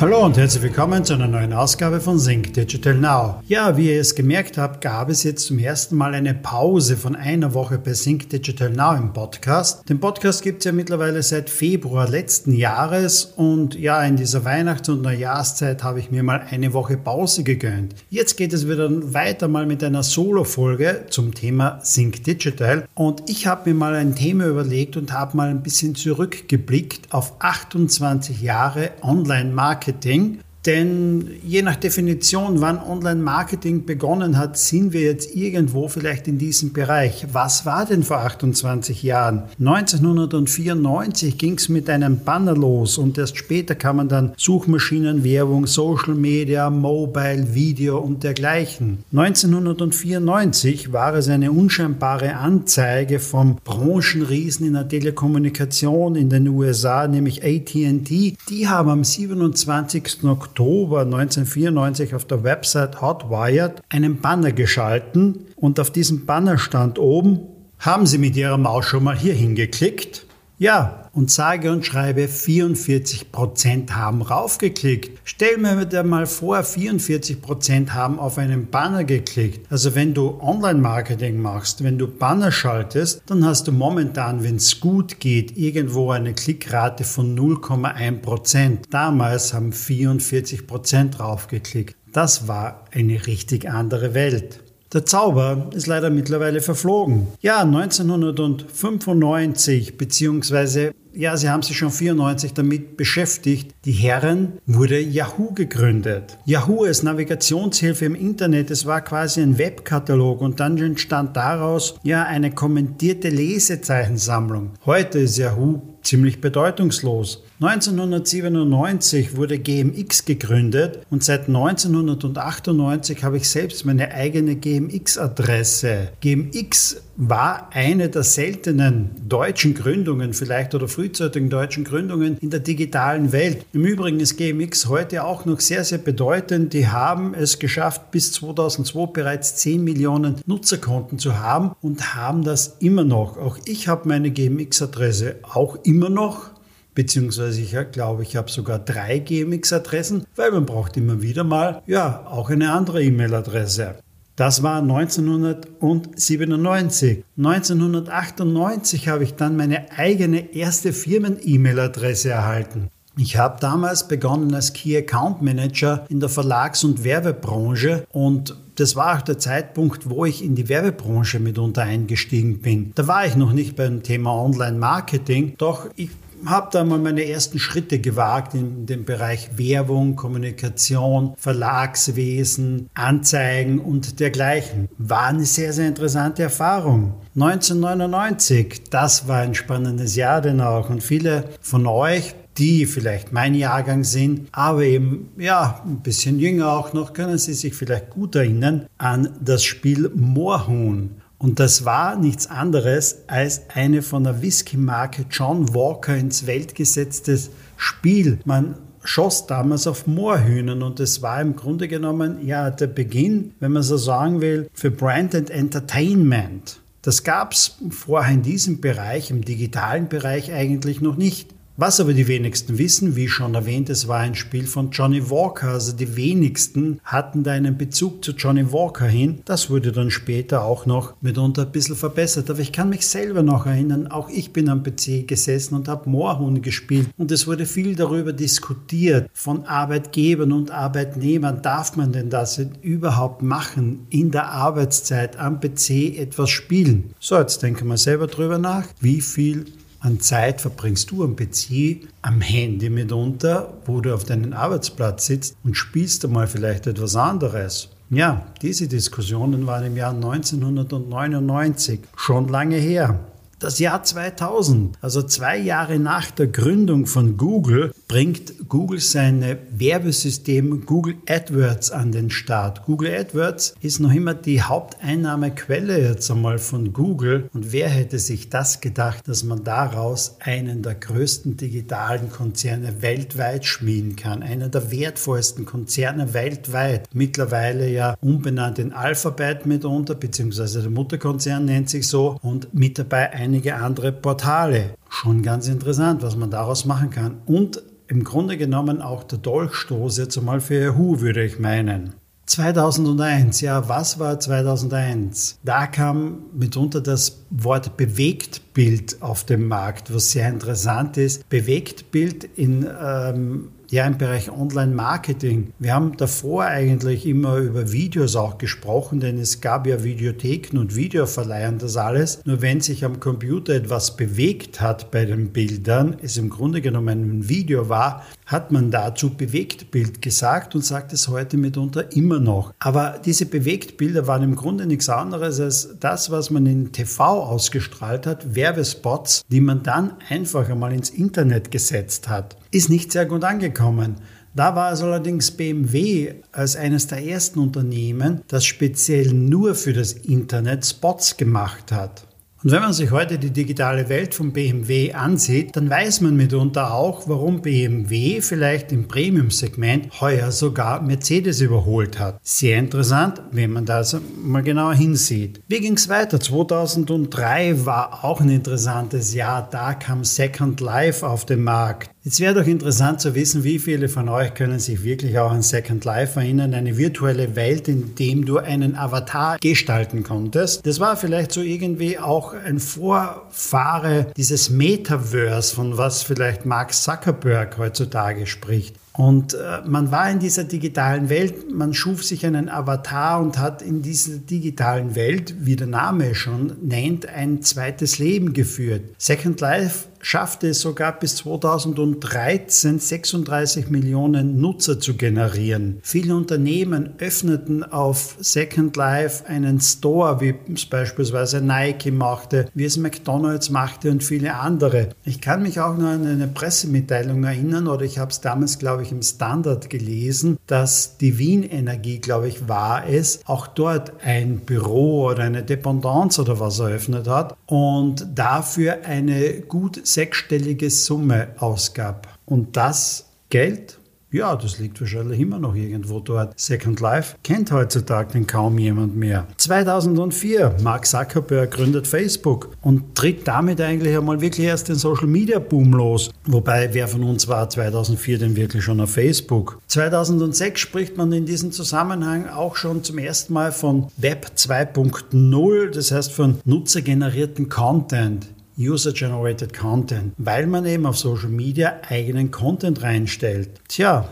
Hallo und herzlich willkommen zu einer neuen Ausgabe von Sync Digital Now. Ja, wie ihr es gemerkt habt, gab es jetzt zum ersten Mal eine Pause von einer Woche bei Sync Digital Now im Podcast. Den Podcast gibt es ja mittlerweile seit Februar letzten Jahres und ja, in dieser Weihnachts- und Neujahrszeit habe ich mir mal eine Woche Pause gegönnt. Jetzt geht es wieder weiter mal mit einer Solo-Folge zum Thema Sync Digital und ich habe mir mal ein Thema überlegt und habe mal ein bisschen zurückgeblickt auf 28 Jahre Online-Marketing Marketing. Denn je nach Definition, wann Online-Marketing begonnen hat, sind wir jetzt irgendwo vielleicht in diesem Bereich. Was war denn vor 28 Jahren? 1994 ging es mit einem Banner los und erst später kann man dann Suchmaschinenwerbung, Social Media, Mobile, Video und dergleichen. 1994 war es eine unscheinbare Anzeige vom Branchenriesen in der Telekommunikation in den USA, nämlich AT&T. Die haben am 27. Oktober Oktober 1994 auf der Website Hotwired einen Banner geschalten und auf diesem Banner stand oben, haben Sie mit Ihrer Maus schon mal hier hingeklickt? Ja, und sage und schreibe 44% haben raufgeklickt. Stell mir dir mal vor, 44% haben auf einen Banner geklickt. Also wenn du Online-Marketing machst, wenn du Banner schaltest, dann hast du momentan, wenn es gut geht, irgendwo eine Klickrate von 0,1%. Damals haben 44% draufgeklickt. Das war eine richtig andere Welt. Der Zauber ist leider mittlerweile verflogen. Ja, 1995 beziehungsweise ja, sie haben sich schon 94 damit beschäftigt. Die Herren wurde Yahoo gegründet. Yahoo ist Navigationshilfe im Internet. Es war quasi ein Webkatalog und dann entstand daraus ja eine kommentierte Lesezeichensammlung. Heute ist Yahoo ziemlich bedeutungslos. 1997 wurde GMX gegründet und seit 1998 habe ich selbst meine eigene GMX-Adresse. GMX war eine der seltenen deutschen Gründungen vielleicht oder frühzeitigen deutschen Gründungen in der digitalen Welt. Im Übrigen ist GMX heute auch noch sehr, sehr bedeutend. Die haben es geschafft, bis 2002 bereits 10 Millionen Nutzerkonten zu haben und haben das immer noch. Auch ich habe meine GMX-Adresse auch immer noch beziehungsweise ich glaube, ich habe sogar drei GMX-Adressen, weil man braucht immer wieder mal, ja, auch eine andere E-Mail-Adresse. Das war 1997. 1998 habe ich dann meine eigene erste Firmen-E-Mail-Adresse erhalten. Ich habe damals begonnen als Key Account Manager in der Verlags- und Werbebranche und das war auch der Zeitpunkt, wo ich in die Werbebranche mitunter eingestiegen bin. Da war ich noch nicht beim Thema Online-Marketing, doch ich habe da mal meine ersten Schritte gewagt in dem Bereich Werbung, Kommunikation, Verlagswesen, Anzeigen und dergleichen. War eine sehr, sehr interessante Erfahrung. 1999, das war ein spannendes Jahr denn auch und viele von euch, die vielleicht mein Jahrgang sind, aber eben ja ein bisschen jünger auch noch, können Sie sich vielleicht gut erinnern an das Spiel Moorhuhn. Und das war nichts anderes als eine von der Whisky-Marke John Walker ins Welt gesetztes Spiel. Man schoss damals auf Moorhühnern und es war im Grunde genommen ja der Beginn, wenn man so sagen will, für Brand and Entertainment. Das gab es vorher in diesem Bereich, im digitalen Bereich eigentlich noch nicht. Was aber die wenigsten wissen, wie schon erwähnt, es war ein Spiel von Johnny Walker. Also die wenigsten hatten da einen Bezug zu Johnny Walker hin. Das wurde dann später auch noch mitunter ein bisschen verbessert. Aber ich kann mich selber noch erinnern, auch ich bin am PC gesessen und habe Moorhuhn gespielt. Und es wurde viel darüber diskutiert von Arbeitgebern und Arbeitnehmern. Darf man denn das überhaupt machen, in der Arbeitszeit am PC etwas spielen? So, jetzt denken wir selber drüber nach, wie viel an Zeit verbringst du am PC, am Handy mitunter, wo du auf deinem Arbeitsplatz sitzt und spielst einmal vielleicht etwas anderes. Ja, diese Diskussionen waren im Jahr 1999 schon lange her. Das Jahr 2000, also zwei Jahre nach der Gründung von Google, bringt Google sein Werbesystem Google AdWords an den Start. Google AdWords ist noch immer die Haupteinnahmequelle jetzt einmal von Google. Und wer hätte sich das gedacht, dass man daraus einen der größten digitalen Konzerne weltweit schmieden kann? Einer der wertvollsten Konzerne weltweit. Mittlerweile ja umbenannt in Alphabet mitunter, beziehungsweise der Mutterkonzern nennt sich so. Und mit dabei ein einige andere Portale. Schon ganz interessant, was man daraus machen kann. Und im Grunde genommen auch der Dolchstoß jetzt einmal für Yahoo, würde ich meinen. 2001, ja, was war 2001? Da kam mitunter das Wort Bewegtbild auf den Markt, was sehr interessant ist. Bewegtbild in ähm, ja, im Bereich Online-Marketing. Wir haben davor eigentlich immer über Videos auch gesprochen, denn es gab ja Videotheken und Videoverleiher und das alles. Nur wenn sich am Computer etwas bewegt hat bei den Bildern, es im Grunde genommen ein Video war, hat man dazu Bewegtbild gesagt und sagt es heute mitunter immer noch. Aber diese Bewegtbilder waren im Grunde nichts anderes als das, was man in TV ausgestrahlt hat, Werbespots, die man dann einfach einmal ins Internet gesetzt hat ist nicht sehr gut angekommen. Da war es allerdings BMW als eines der ersten Unternehmen, das speziell nur für das Internet Spots gemacht hat. Und wenn man sich heute die digitale Welt von BMW ansieht, dann weiß man mitunter auch, warum BMW vielleicht im Premium-Segment heuer sogar Mercedes überholt hat. Sehr interessant, wenn man das mal genauer hinsieht. Wie ging es weiter? 2003 war auch ein interessantes Jahr. Da kam Second Life auf den Markt. Jetzt wäre doch interessant zu wissen, wie viele von euch können sich wirklich auch an Second Life erinnern, eine virtuelle Welt, in dem du einen Avatar gestalten konntest. Das war vielleicht so irgendwie auch ein Vorfahre dieses Metaverse, von was vielleicht Mark Zuckerberg heutzutage spricht. Und äh, man war in dieser digitalen Welt, man schuf sich einen Avatar und hat in dieser digitalen Welt, wie der Name schon nennt, ein zweites Leben geführt. Second Life schaffte es sogar bis 2013 36 Millionen Nutzer zu generieren. Viele Unternehmen öffneten auf Second Life einen Store, wie es beispielsweise Nike machte, wie es McDonald's machte und viele andere. Ich kann mich auch noch an eine Pressemitteilung erinnern oder ich habe es damals, glaube ich, im Standard gelesen, dass die Wien Energie, glaube ich, war es, auch dort ein Büro oder eine Dependance oder was eröffnet hat und dafür eine gut sechsstellige Summe ausgab. Und das Geld ja, das liegt wahrscheinlich immer noch irgendwo dort. Second Life kennt heutzutage denn kaum jemand mehr. 2004, Mark Zuckerberg gründet Facebook und tritt damit eigentlich einmal wirklich erst den Social Media Boom los. Wobei, wer von uns war 2004 denn wirklich schon auf Facebook? 2006 spricht man in diesem Zusammenhang auch schon zum ersten Mal von Web 2.0, das heißt von nutzergenerierten Content. User-Generated Content, weil man eben auf Social Media eigenen Content reinstellt. Tja,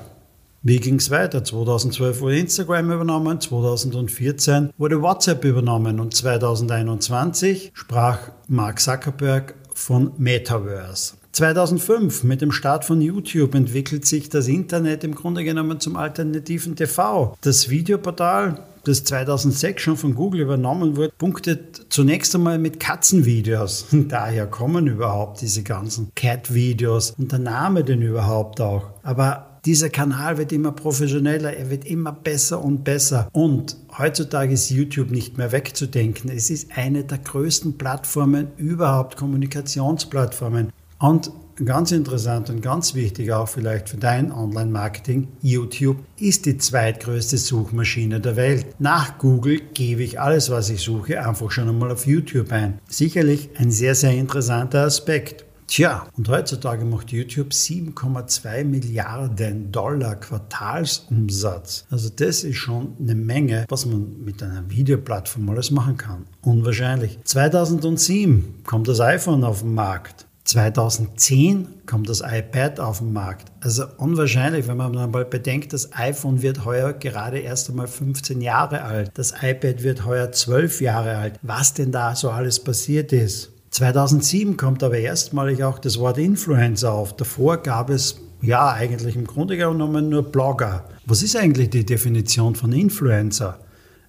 wie ging es weiter? 2012 wurde Instagram übernommen, 2014 wurde WhatsApp übernommen und 2021 sprach Mark Zuckerberg von Metaverse. 2005 mit dem Start von YouTube entwickelt sich das Internet im Grunde genommen zum alternativen TV. Das Videoportal das 2006 schon von Google übernommen wurde, punktet zunächst einmal mit Katzenvideos. Daher kommen überhaupt diese ganzen Cat-Videos und der Name denn überhaupt auch. Aber dieser Kanal wird immer professioneller, er wird immer besser und besser. Und heutzutage ist YouTube nicht mehr wegzudenken. Es ist eine der größten Plattformen überhaupt, Kommunikationsplattformen. Und ganz interessant und ganz wichtig auch vielleicht für dein Online-Marketing, YouTube ist die zweitgrößte Suchmaschine der Welt. Nach Google gebe ich alles, was ich suche, einfach schon einmal auf YouTube ein. Sicherlich ein sehr, sehr interessanter Aspekt. Tja, und heutzutage macht YouTube 7,2 Milliarden Dollar Quartalsumsatz. Also das ist schon eine Menge, was man mit einer Videoplattform alles machen kann. Unwahrscheinlich. 2007 kommt das iPhone auf den Markt. 2010 kommt das iPad auf den Markt. Also unwahrscheinlich, wenn man mal bedenkt, das iPhone wird heuer gerade erst einmal 15 Jahre alt. Das iPad wird heuer 12 Jahre alt. Was denn da so alles passiert ist. 2007 kommt aber erstmalig auch das Wort Influencer auf. Davor gab es ja eigentlich im Grunde genommen nur Blogger. Was ist eigentlich die Definition von Influencer?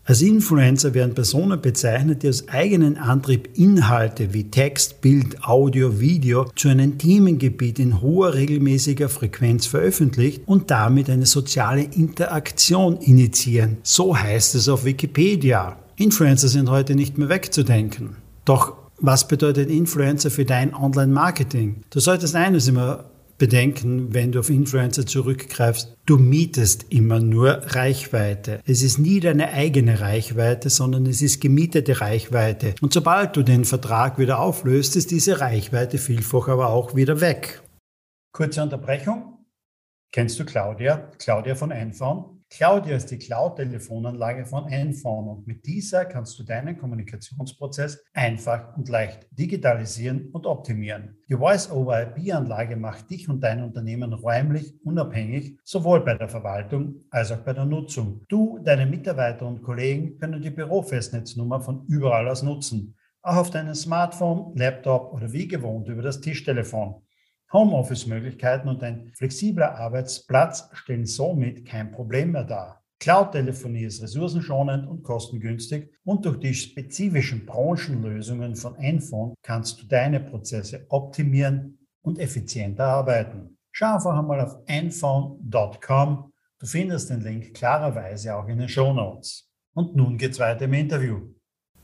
Als Influencer werden Personen bezeichnet, die aus eigenem Antrieb Inhalte wie Text, Bild, Audio, Video zu einem Themengebiet in hoher regelmäßiger Frequenz veröffentlicht und damit eine soziale Interaktion initiieren. So heißt es auf Wikipedia. Influencer sind heute nicht mehr wegzudenken. Doch was bedeutet Influencer für dein Online-Marketing? Du solltest eines immer bedenken, wenn du auf Influencer zurückgreifst. Du mietest immer nur Reichweite. Es ist nie deine eigene Reichweite, sondern es ist gemietete Reichweite. Und sobald du den Vertrag wieder auflöst, ist diese Reichweite vielfach aber auch wieder weg. Kurze Unterbrechung. Kennst du Claudia? Claudia von Einfahren? Claudia ist die Cloud-Telefonanlage von Enphone und mit dieser kannst du deinen Kommunikationsprozess einfach und leicht digitalisieren und optimieren. Die Voice-over-IP-Anlage macht dich und dein Unternehmen räumlich unabhängig, sowohl bei der Verwaltung als auch bei der Nutzung. Du, deine Mitarbeiter und Kollegen können die Bürofestnetznummer von überall aus nutzen, auch auf deinem Smartphone, Laptop oder wie gewohnt über das Tischtelefon. Homeoffice-Möglichkeiten und ein flexibler Arbeitsplatz stellen somit kein Problem mehr dar. Cloud-Telefonie ist ressourcenschonend und kostengünstig und durch die spezifischen Branchenlösungen von Enphone kannst du deine Prozesse optimieren und effizienter arbeiten. Schau einfach einmal auf enphone.com. Du findest den Link klarerweise auch in den Show Notes. Und nun geht's weiter im Interview.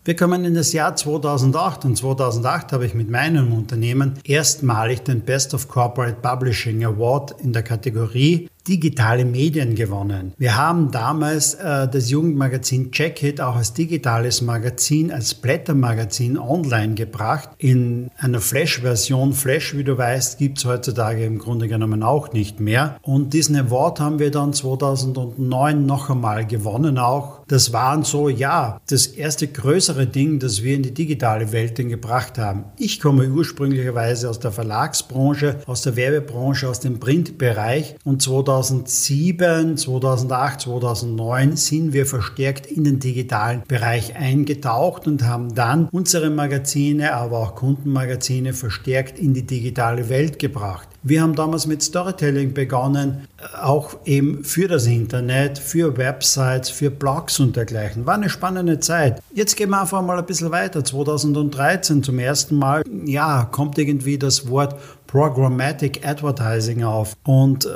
Wir kommen in das Jahr 2008 und 2008 habe ich mit meinem Unternehmen erstmalig den Best of Corporate Publishing Award in der Kategorie digitale Medien gewonnen. Wir haben damals äh, das Jugendmagazin Check auch als digitales Magazin, als Blättermagazin online gebracht. In einer Flash-Version. Flash, wie du weißt, gibt es heutzutage im Grunde genommen auch nicht mehr. Und diesen Award haben wir dann 2009 noch einmal gewonnen auch. Das waren so, ja, das erste größere Ding, das wir in die digitale Welt gebracht haben. Ich komme ursprünglicherweise aus der Verlagsbranche, aus der Werbebranche, aus dem Printbereich und 2009 2007, 2008, 2009 sind wir verstärkt in den digitalen Bereich eingetaucht und haben dann unsere Magazine, aber auch Kundenmagazine verstärkt in die digitale Welt gebracht. Wir haben damals mit Storytelling begonnen, auch eben für das Internet, für Websites, für Blogs und dergleichen. War eine spannende Zeit. Jetzt gehen wir einfach mal ein bisschen weiter. 2013 zum ersten Mal, ja, kommt irgendwie das Wort Programmatic Advertising auf. Und äh,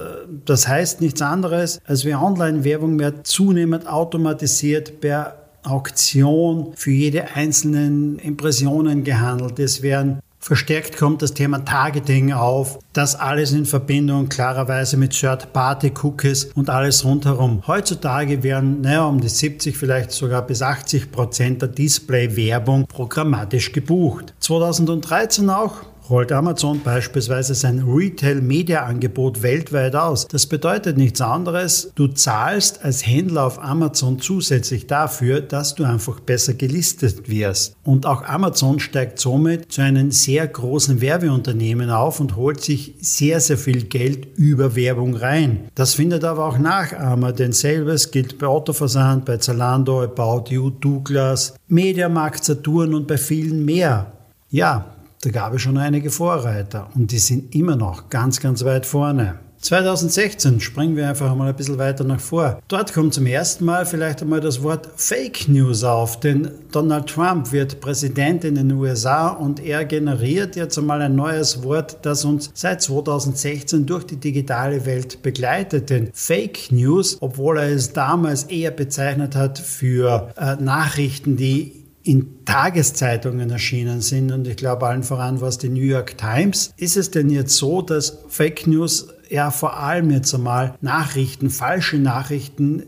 das heißt nichts anderes, als wir Online-Werbung mehr zunehmend automatisiert per Auktion für jede einzelnen Impressionen gehandelt. Es werden Verstärkt kommt das Thema Targeting auf, das alles in Verbindung klarerweise mit Third-Party-Cookies und alles rundherum. Heutzutage werden naja, um die 70, vielleicht sogar bis 80 Prozent der Display-Werbung programmatisch gebucht. 2013 auch rollt Amazon beispielsweise sein Retail-Media-Angebot weltweit aus. Das bedeutet nichts anderes, du zahlst als Händler auf Amazon zusätzlich dafür, dass du einfach besser gelistet wirst. Und auch Amazon steigt somit zu einem sehr großen Werbeunternehmen auf und holt sich sehr, sehr viel Geld über Werbung rein. Das findet aber auch Nachahmer, denn selbes gilt bei Autoversand, bei Zalando, About You, Douglas, Mediamarkt, Saturn und bei vielen mehr. Ja, da gab es schon einige Vorreiter und die sind immer noch ganz, ganz weit vorne. 2016 springen wir einfach mal ein bisschen weiter nach vor. Dort kommt zum ersten Mal vielleicht einmal das Wort Fake News auf, denn Donald Trump wird Präsident in den USA und er generiert jetzt einmal ein neues Wort, das uns seit 2016 durch die digitale Welt begleitet. Denn Fake News, obwohl er es damals eher bezeichnet hat für äh, Nachrichten, die in Tageszeitungen erschienen sind und ich glaube allen voran war es die New York Times. Ist es denn jetzt so, dass Fake News ja vor allem jetzt einmal Nachrichten, falsche Nachrichten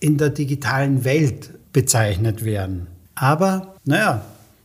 in der digitalen Welt bezeichnet werden? Aber naja,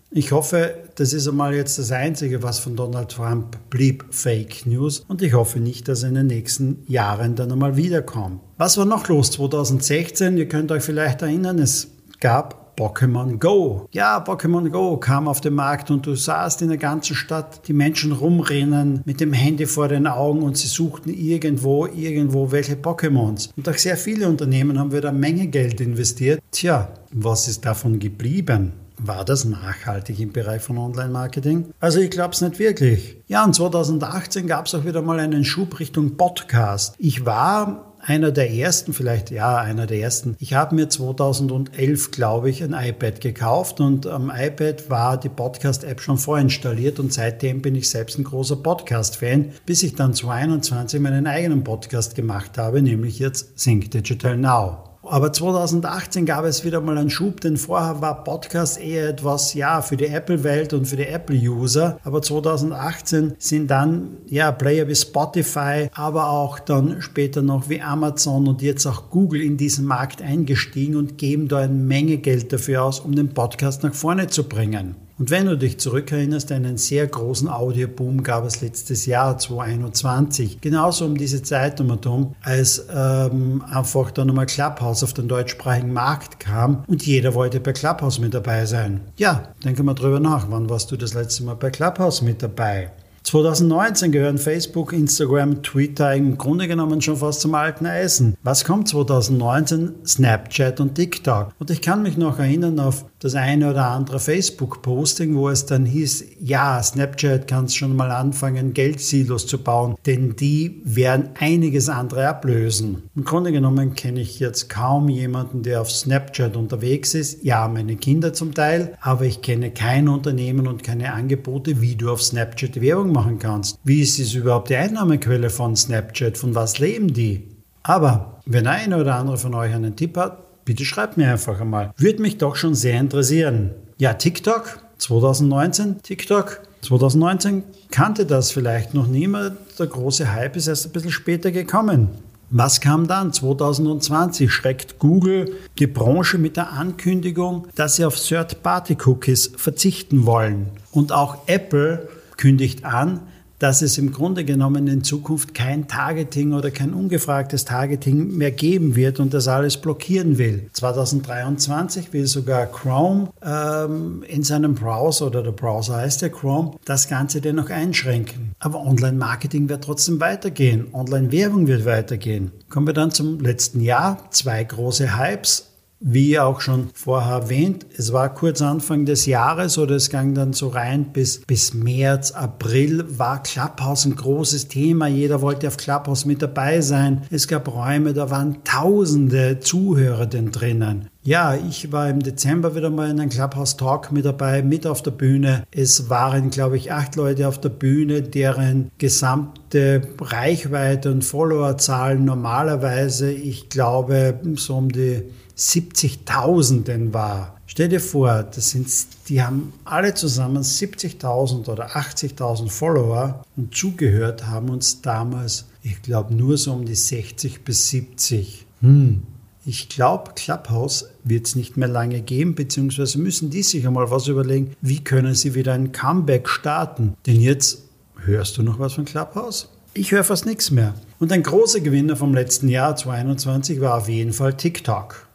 ich hoffe, das ist einmal jetzt das Einzige, was von Donald Trump blieb, Fake News. Und ich hoffe nicht, dass er in den nächsten Jahren dann einmal wiederkommt. Was war noch los 2016? Ihr könnt euch vielleicht erinnern, es gab Pokémon Go. Ja, Pokémon Go kam auf den Markt und du sahst in der ganzen Stadt die Menschen rumrennen mit dem Handy vor den Augen und sie suchten irgendwo, irgendwo welche Pokémons. Und auch sehr viele Unternehmen haben wieder Menge Geld investiert. Tja, was ist davon geblieben? War das nachhaltig im Bereich von Online-Marketing? Also ich glaube es nicht wirklich. Ja, und 2018 gab es auch wieder mal einen Schub Richtung Podcast. Ich war einer der ersten, vielleicht ja, einer der ersten. Ich habe mir 2011, glaube ich, ein iPad gekauft und am iPad war die Podcast-App schon vorinstalliert und seitdem bin ich selbst ein großer Podcast-Fan, bis ich dann 2021 meinen eigenen Podcast gemacht habe, nämlich jetzt Think Digital Now. Aber 2018 gab es wieder mal einen Schub, denn vorher war Podcast eher etwas, ja, für die Apple-Welt und für die Apple-User. Aber 2018 sind dann, ja, Player wie Spotify, aber auch dann später noch wie Amazon und jetzt auch Google in diesen Markt eingestiegen und geben da eine Menge Geld dafür aus, um den Podcast nach vorne zu bringen. Und wenn du dich zurückerinnerst, einen sehr großen Audioboom gab es letztes Jahr, 2021. Genauso um diese Zeit um als ähm, einfach dann nochmal Clubhouse auf den deutschsprachigen Markt kam und jeder wollte bei Clubhouse mit dabei sein. Ja, denke mal drüber nach. Wann warst du das letzte Mal bei Clubhouse mit dabei? 2019 gehören Facebook, Instagram, Twitter im Grunde genommen schon fast zum alten Eisen. Was kommt 2019? Snapchat und TikTok. Und ich kann mich noch erinnern auf das eine oder andere Facebook-Posting, wo es dann hieß, ja, Snapchat kann schon mal anfangen, Geldsilos zu bauen, denn die werden einiges andere ablösen. Im Grunde genommen kenne ich jetzt kaum jemanden, der auf Snapchat unterwegs ist. Ja, meine Kinder zum Teil, aber ich kenne kein Unternehmen und keine Angebote, wie du auf Snapchat Werbung machen kannst. Wie ist es überhaupt die Einnahmequelle von Snapchat? Von was leben die? Aber wenn einer oder andere von euch einen Tipp hat, Bitte schreibt mir einfach einmal. Würde mich doch schon sehr interessieren. Ja, TikTok 2019, TikTok 2019 kannte das vielleicht noch niemand. Der große Hype ist erst ein bisschen später gekommen. Was kam dann? 2020 schreckt Google die Branche mit der Ankündigung, dass sie auf Third-Party-Cookies verzichten wollen. Und auch Apple kündigt an, dass es im Grunde genommen in Zukunft kein Targeting oder kein ungefragtes Targeting mehr geben wird und das alles blockieren will. 2023 will sogar Chrome ähm, in seinem Browser oder der Browser heißt der Chrome das Ganze dennoch einschränken. Aber Online-Marketing wird trotzdem weitergehen. Online-Werbung wird weitergehen. Kommen wir dann zum letzten Jahr. Zwei große Hypes. Wie auch schon vorher erwähnt, es war kurz Anfang des Jahres oder es ging dann so rein bis, bis März, April war Clubhouse ein großes Thema. Jeder wollte auf Clubhouse mit dabei sein. Es gab Räume, da waren tausende Zuhörer drinnen. Ja, ich war im Dezember wieder mal in einem Clubhouse Talk mit dabei, mit auf der Bühne. Es waren, glaube ich, acht Leute auf der Bühne, deren gesamte Reichweite und Followerzahlen normalerweise, ich glaube, so um die 70.000 war. Stell dir vor, das sind, die haben alle zusammen 70.000 oder 80.000 Follower und zugehört haben uns damals, ich glaube, nur so um die 60 bis 70. Hm. Ich glaube, Clubhouse wird es nicht mehr lange geben, beziehungsweise müssen die sich einmal was überlegen, wie können sie wieder ein Comeback starten. Denn jetzt hörst du noch was von Clubhouse? Ich höre fast nichts mehr. Und ein großer Gewinner vom letzten Jahr 2021 war auf jeden Fall TikTok.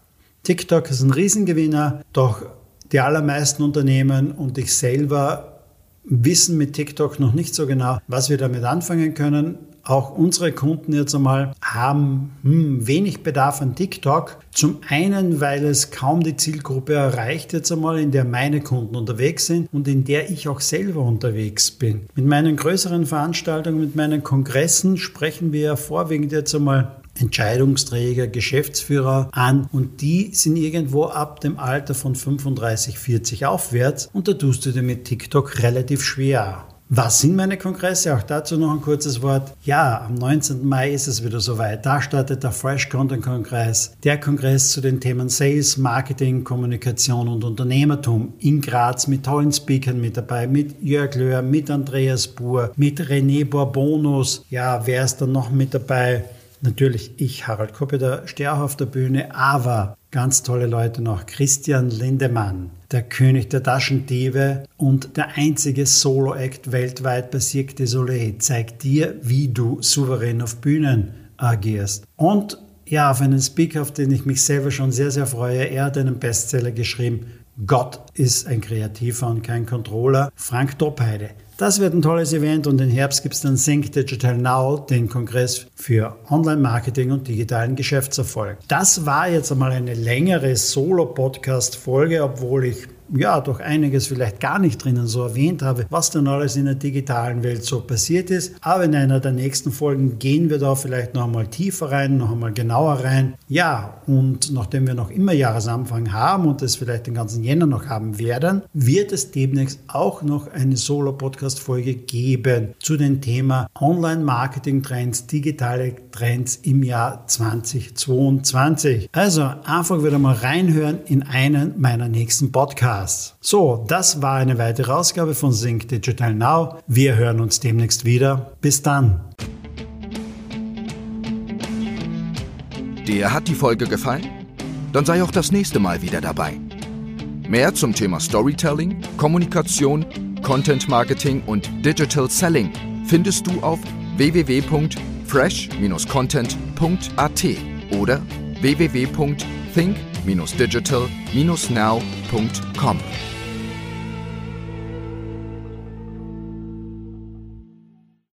TikTok ist ein Riesengewinner, doch die allermeisten Unternehmen und ich selber wissen mit TikTok noch nicht so genau, was wir damit anfangen können. Auch unsere Kunden jetzt einmal haben hm, wenig Bedarf an TikTok. Zum einen, weil es kaum die Zielgruppe erreicht jetzt einmal, in der meine Kunden unterwegs sind und in der ich auch selber unterwegs bin. Mit meinen größeren Veranstaltungen, mit meinen Kongressen sprechen wir ja vorwiegend jetzt einmal Entscheidungsträger, Geschäftsführer an und die sind irgendwo ab dem Alter von 35, 40 aufwärts und da tust du dir mit TikTok relativ schwer. Was sind meine Kongresse? Auch dazu noch ein kurzes Wort. Ja, am 19. Mai ist es wieder soweit. Da startet der Fresh Content Kongress. Der Kongress zu den Themen Sales, Marketing, Kommunikation und Unternehmertum in Graz mit tollen Speakern mit dabei, mit Jörg Löhr, mit Andreas Buhr, mit René Bourbonus. Ja, wer ist dann noch mit dabei? Natürlich ich, Harald Koppeter, stehe auch auf der Bühne, aber ganz tolle Leute noch. Christian Lindemann, der König der Taschendiebe und der einzige Solo-Act weltweit bei Cirque du Soleil, zeigt dir, wie du souverän auf Bühnen agierst. Und ja, auf einen Speaker, auf den ich mich selber schon sehr, sehr freue. Er hat einen Bestseller geschrieben. Gott ist ein Kreativer und kein Controller. Frank Doppheide. Das wird ein tolles Event und im Herbst gibt es dann Think Digital Now, den Kongress für Online-Marketing und digitalen Geschäftserfolg. Das war jetzt einmal eine längere Solo-Podcast-Folge, obwohl ich ja doch einiges vielleicht gar nicht drinnen so erwähnt habe, was denn alles in der digitalen Welt so passiert ist. Aber in einer der nächsten Folgen gehen wir da vielleicht noch einmal tiefer rein, noch einmal genauer rein. Ja, und nachdem wir noch immer Jahresanfang haben und es vielleicht den ganzen Jänner noch haben werden, wird es demnächst auch noch eine Solo-Podcast-Folge geben zu dem Thema Online-Marketing-Trends, digitale Trends im Jahr 2022. Also einfach wieder mal reinhören in einen meiner nächsten Podcasts. So, das war eine weitere Ausgabe von Sync Digital Now. Wir hören uns demnächst wieder. Bis dann. Dir hat die Folge gefallen? Dann sei auch das nächste Mal wieder dabei. Mehr zum Thema Storytelling, Kommunikation, Content Marketing und Digital Selling findest du auf www.fresh-content.at oder www.think-digital-now.com.